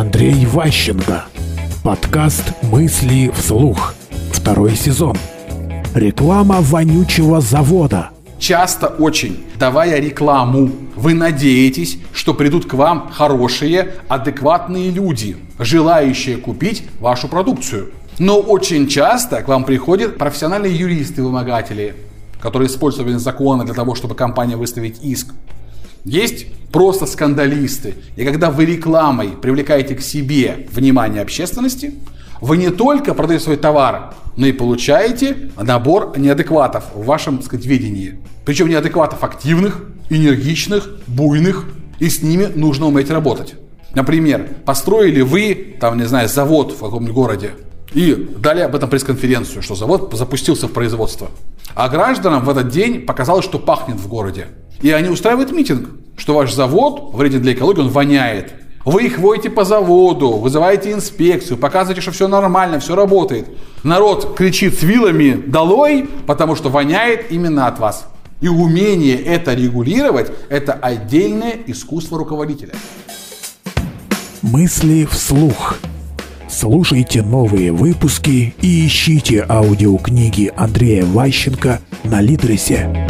Андрей Ващенко. Подкаст «Мысли вслух». Второй сезон. Реклама вонючего завода. Часто очень, давая рекламу, вы надеетесь, что придут к вам хорошие, адекватные люди, желающие купить вашу продукцию. Но очень часто к вам приходят профессиональные юристы-вымогатели, которые используют законы для того, чтобы компания выставить иск. Есть просто скандалисты. И когда вы рекламой привлекаете к себе внимание общественности, вы не только продаете свой товар, но и получаете набор неадекватов в вашем, так сказать, видении. Причем неадекватов активных, энергичных, буйных, и с ними нужно уметь работать. Например, построили вы, там, не знаю, завод в каком-нибудь городе, и дали об этом пресс-конференцию, что завод запустился в производство. А гражданам в этот день показалось, что пахнет в городе. И они устраивают митинг, что ваш завод вреден для экологии, он воняет. Вы их водите по заводу, вызываете инспекцию, показываете, что все нормально, все работает. Народ кричит с вилами «долой», потому что воняет именно от вас. И умение это регулировать – это отдельное искусство руководителя. Мысли вслух. Слушайте новые выпуски и ищите аудиокниги Андрея Ващенко на Литресе.